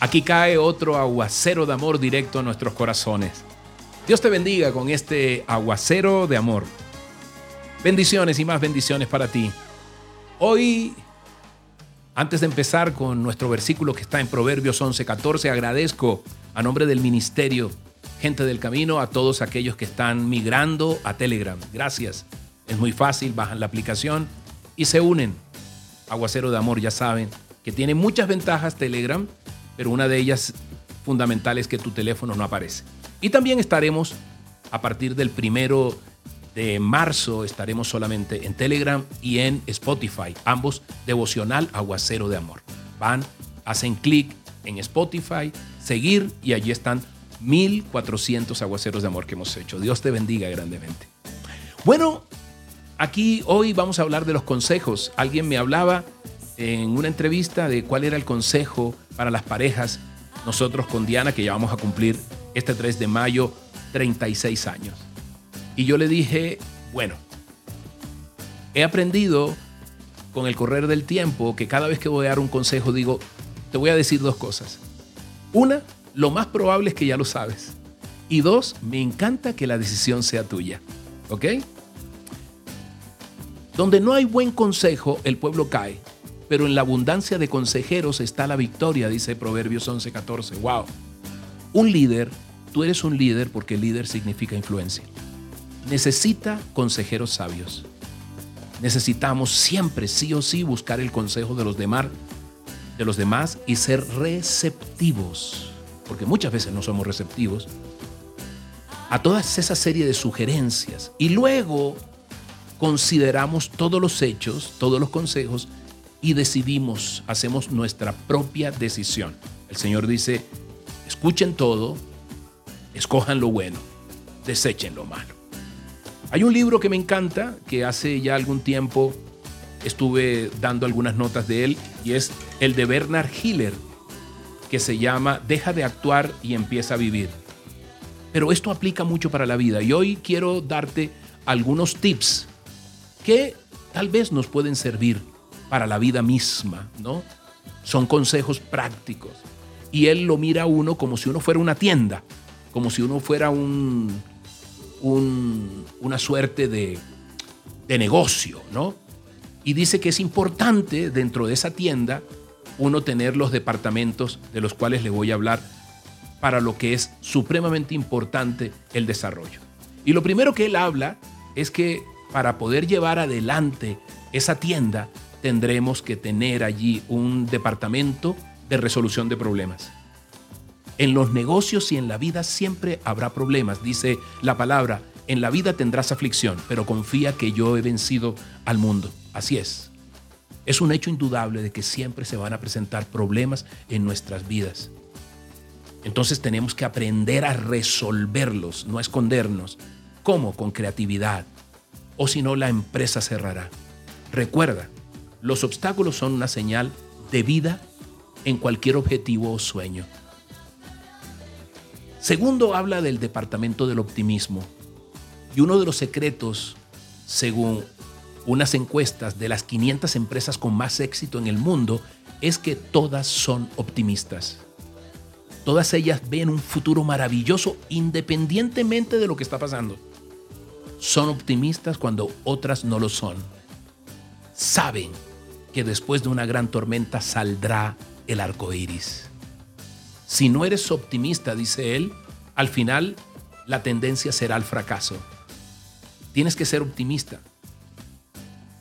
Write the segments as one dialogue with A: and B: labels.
A: Aquí cae otro aguacero de amor directo a nuestros corazones. Dios te bendiga con este aguacero de amor. Bendiciones y más bendiciones para ti. Hoy, antes de empezar con nuestro versículo que está en Proverbios 11:14, agradezco a nombre del ministerio, gente del camino, a todos aquellos que están migrando a Telegram. Gracias. Es muy fácil, bajan la aplicación y se unen. Aguacero de amor, ya saben, que tiene muchas ventajas Telegram pero una de ellas fundamental es que tu teléfono no aparece. Y también estaremos a partir del primero de marzo, estaremos solamente en Telegram y en Spotify, ambos devocional aguacero de amor. Van, hacen clic en Spotify, seguir y allí están 1400 aguaceros de amor que hemos hecho. Dios te bendiga grandemente. Bueno, aquí hoy vamos a hablar de los consejos. Alguien me hablaba en una entrevista de cuál era el consejo para las parejas. Nosotros con Diana, que ya vamos a cumplir este 3 de mayo 36 años. Y yo le dije, bueno, he aprendido con el correr del tiempo que cada vez que voy a dar un consejo digo, te voy a decir dos cosas. Una, lo más probable es que ya lo sabes. Y dos, me encanta que la decisión sea tuya. ¿Ok? Donde no hay buen consejo, el pueblo cae pero en la abundancia de consejeros está la victoria, dice Proverbios 11:14. ¡Wow! Un líder, tú eres un líder porque líder significa influencia. Necesita consejeros sabios. Necesitamos siempre, sí o sí, buscar el consejo de los demás, de los demás y ser receptivos, porque muchas veces no somos receptivos a toda esa serie de sugerencias y luego consideramos todos los hechos, todos los consejos y decidimos, hacemos nuestra propia decisión. El Señor dice, escuchen todo, escojan lo bueno, desechen lo malo. Hay un libro que me encanta, que hace ya algún tiempo estuve dando algunas notas de él, y es el de Bernard Hiller, que se llama Deja de actuar y empieza a vivir. Pero esto aplica mucho para la vida y hoy quiero darte algunos tips que tal vez nos pueden servir para la vida misma, ¿no? Son consejos prácticos. Y él lo mira a uno como si uno fuera una tienda, como si uno fuera un, una suerte de, de negocio, ¿no? Y dice que es importante dentro de esa tienda uno tener los departamentos de los cuales le voy a hablar para lo que es supremamente importante el desarrollo. Y lo primero que él habla es que para poder llevar adelante esa tienda tendremos que tener allí un departamento de resolución de problemas. En los negocios y en la vida siempre habrá problemas, dice la palabra, en la vida tendrás aflicción, pero confía que yo he vencido al mundo. Así es. Es un hecho indudable de que siempre se van a presentar problemas en nuestras vidas. Entonces tenemos que aprender a resolverlos, no a escondernos. ¿Cómo? Con creatividad. O si no, la empresa cerrará. Recuerda, los obstáculos son una señal de vida en cualquier objetivo o sueño. Segundo, habla del departamento del optimismo. Y uno de los secretos, según unas encuestas de las 500 empresas con más éxito en el mundo, es que todas son optimistas. Todas ellas ven un futuro maravilloso independientemente de lo que está pasando. Son optimistas cuando otras no lo son. Saben que después de una gran tormenta saldrá el arco iris. Si no eres optimista, dice él, al final la tendencia será al fracaso. Tienes que ser optimista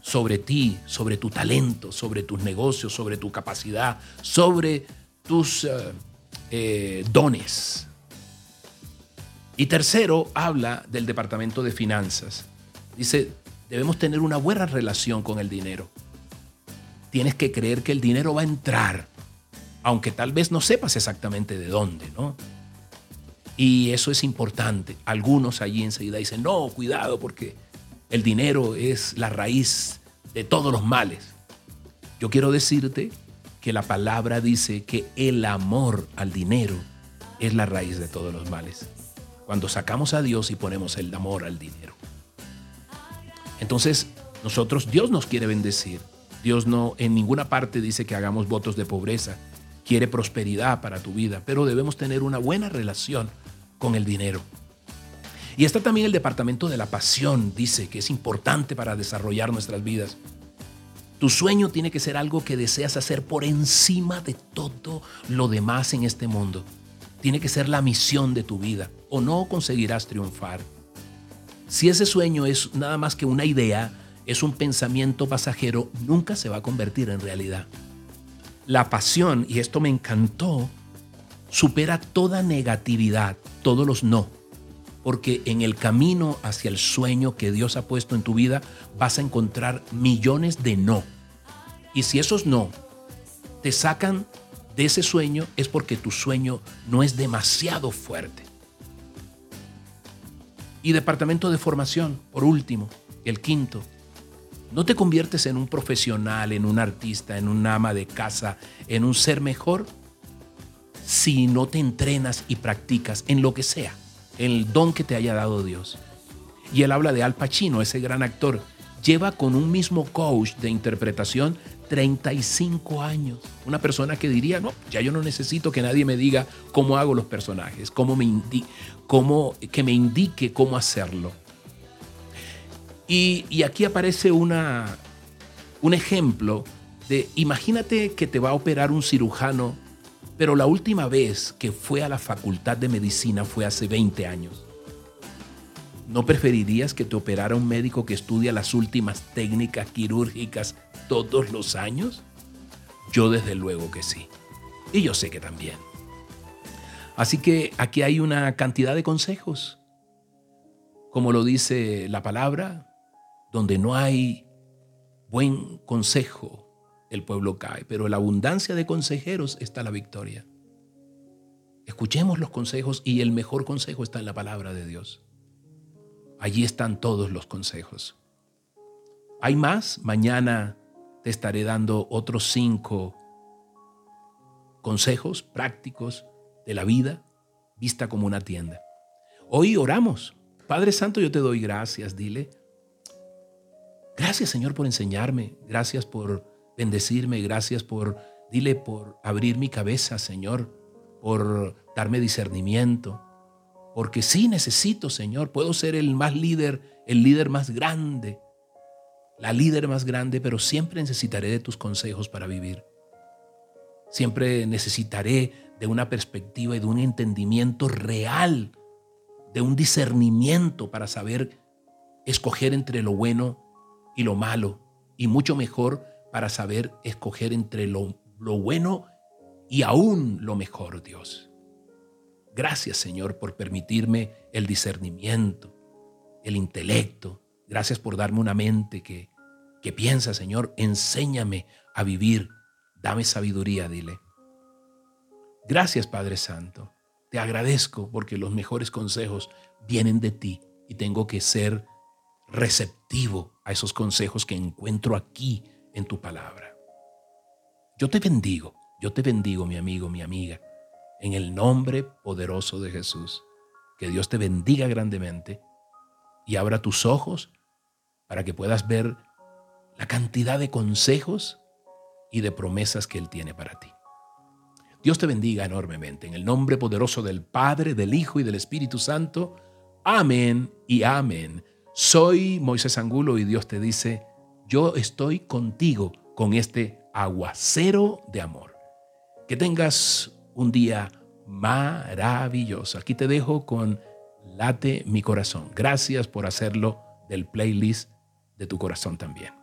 A: sobre ti, sobre tu talento, sobre tus negocios, sobre tu capacidad, sobre tus eh, eh, dones. Y tercero, habla del departamento de finanzas. Dice, debemos tener una buena relación con el dinero tienes que creer que el dinero va a entrar, aunque tal vez no sepas exactamente de dónde, ¿no? Y eso es importante. Algunos allí enseguida dicen, no, cuidado, porque el dinero es la raíz de todos los males. Yo quiero decirte que la palabra dice que el amor al dinero es la raíz de todos los males. Cuando sacamos a Dios y ponemos el amor al dinero. Entonces, nosotros, Dios nos quiere bendecir. Dios no en ninguna parte dice que hagamos votos de pobreza. quiere prosperidad para tu vida, pero debemos tener una buena relación con el dinero. Y está también el departamento de la pasión, dice que es importante para desarrollar nuestras vidas. Tu sueño tiene que ser algo que deseas hacer por encima de todo lo demás en este mundo. Tiene que ser la misión de tu vida o no conseguirás triunfar. Si ese sueño es nada más que una idea, es un pensamiento pasajero, nunca se va a convertir en realidad. La pasión, y esto me encantó, supera toda negatividad, todos los no porque en el camino hacia el sueño que Dios ha puesto en tu vida vas a encontrar millones de no. Y si esos no te sacan de ese sueño es porque tu sueño no es demasiado fuerte. Y departamento de formación, por último, el quinto. No te conviertes en un profesional, en un artista, en un ama de casa, en un ser mejor si no te entrenas y practicas en lo que sea el don que te haya dado Dios. Y él habla de Al Pacino, ese gran actor. Lleva con un mismo coach de interpretación 35 años. Una persona que diría, no, ya yo no necesito que nadie me diga cómo hago los personajes, cómo me cómo, que me indique cómo hacerlo. Y, aquí aparece una, un ejemplo de, imagínate que te va a operar un cirujano pero la última vez que fue a la facultad de medicina fue hace 20 años. ¿No preferirías que te operara un médico que estudia las últimas técnicas quirúrgicas todos los años? Yo desde luego que sí. Y yo sé que también. Así que aquí hay una cantidad de consejos. Como lo dice la palabra, donde no hay buen consejo, el pueblo cae, pero en la abundancia de consejeros está la victoria. Escuchemos los consejos y el mejor consejo está en la palabra de Dios. Allí están todos los consejos. ¿Hay más? Mañana te estaré dando otros cinco consejos prácticos de la vida vista como una tienda. Hoy oramos. Padre Santo, yo te doy gracias, dile. Gracias Señor por enseñarme. Gracias por bendecirme. Gracias por, dile, por abrir mi cabeza, Señor, por darme discernimiento. Porque sí necesito, Señor, puedo ser el más líder, el líder más grande, la líder más grande, pero siempre necesitaré de tus consejos para vivir. Siempre necesitaré de una perspectiva y de un entendimiento real, de un discernimiento para saber escoger entre lo bueno y lo malo, y mucho mejor para saber escoger entre lo, bueno y aún lo mejor, Dios. Gracias, Señor, por permitirme el discernimiento, el intelecto. Gracias por darme una mente que, que piensa, Señor. Enséñame a vivir. Dame sabiduría, dile. Gracias, Padre Santo. Te agradezco porque los mejores consejos vienen de ti y tengo que ser receptivo a esos consejos que encuentro aquí en tu palabra. Yo te bendigo, yo te bendigo, mi amigo, mi amiga, en el nombre poderoso de Jesús. Que Dios te bendiga grandemente y abra tus ojos para que puedas ver la cantidad de consejos y de promesas que Él tiene para ti. Dios te bendiga enormemente. En el nombre poderoso del Padre, del Hijo y del Espíritu Santo. Amén y amén. Soy Moisés Angulo y Dios te dice, yo estoy contigo con este aguacero de amor. Que tengas un día maravilloso. Aquí te dejo con Late mi corazón. Gracias por hacerlo del playlist de tu corazón también.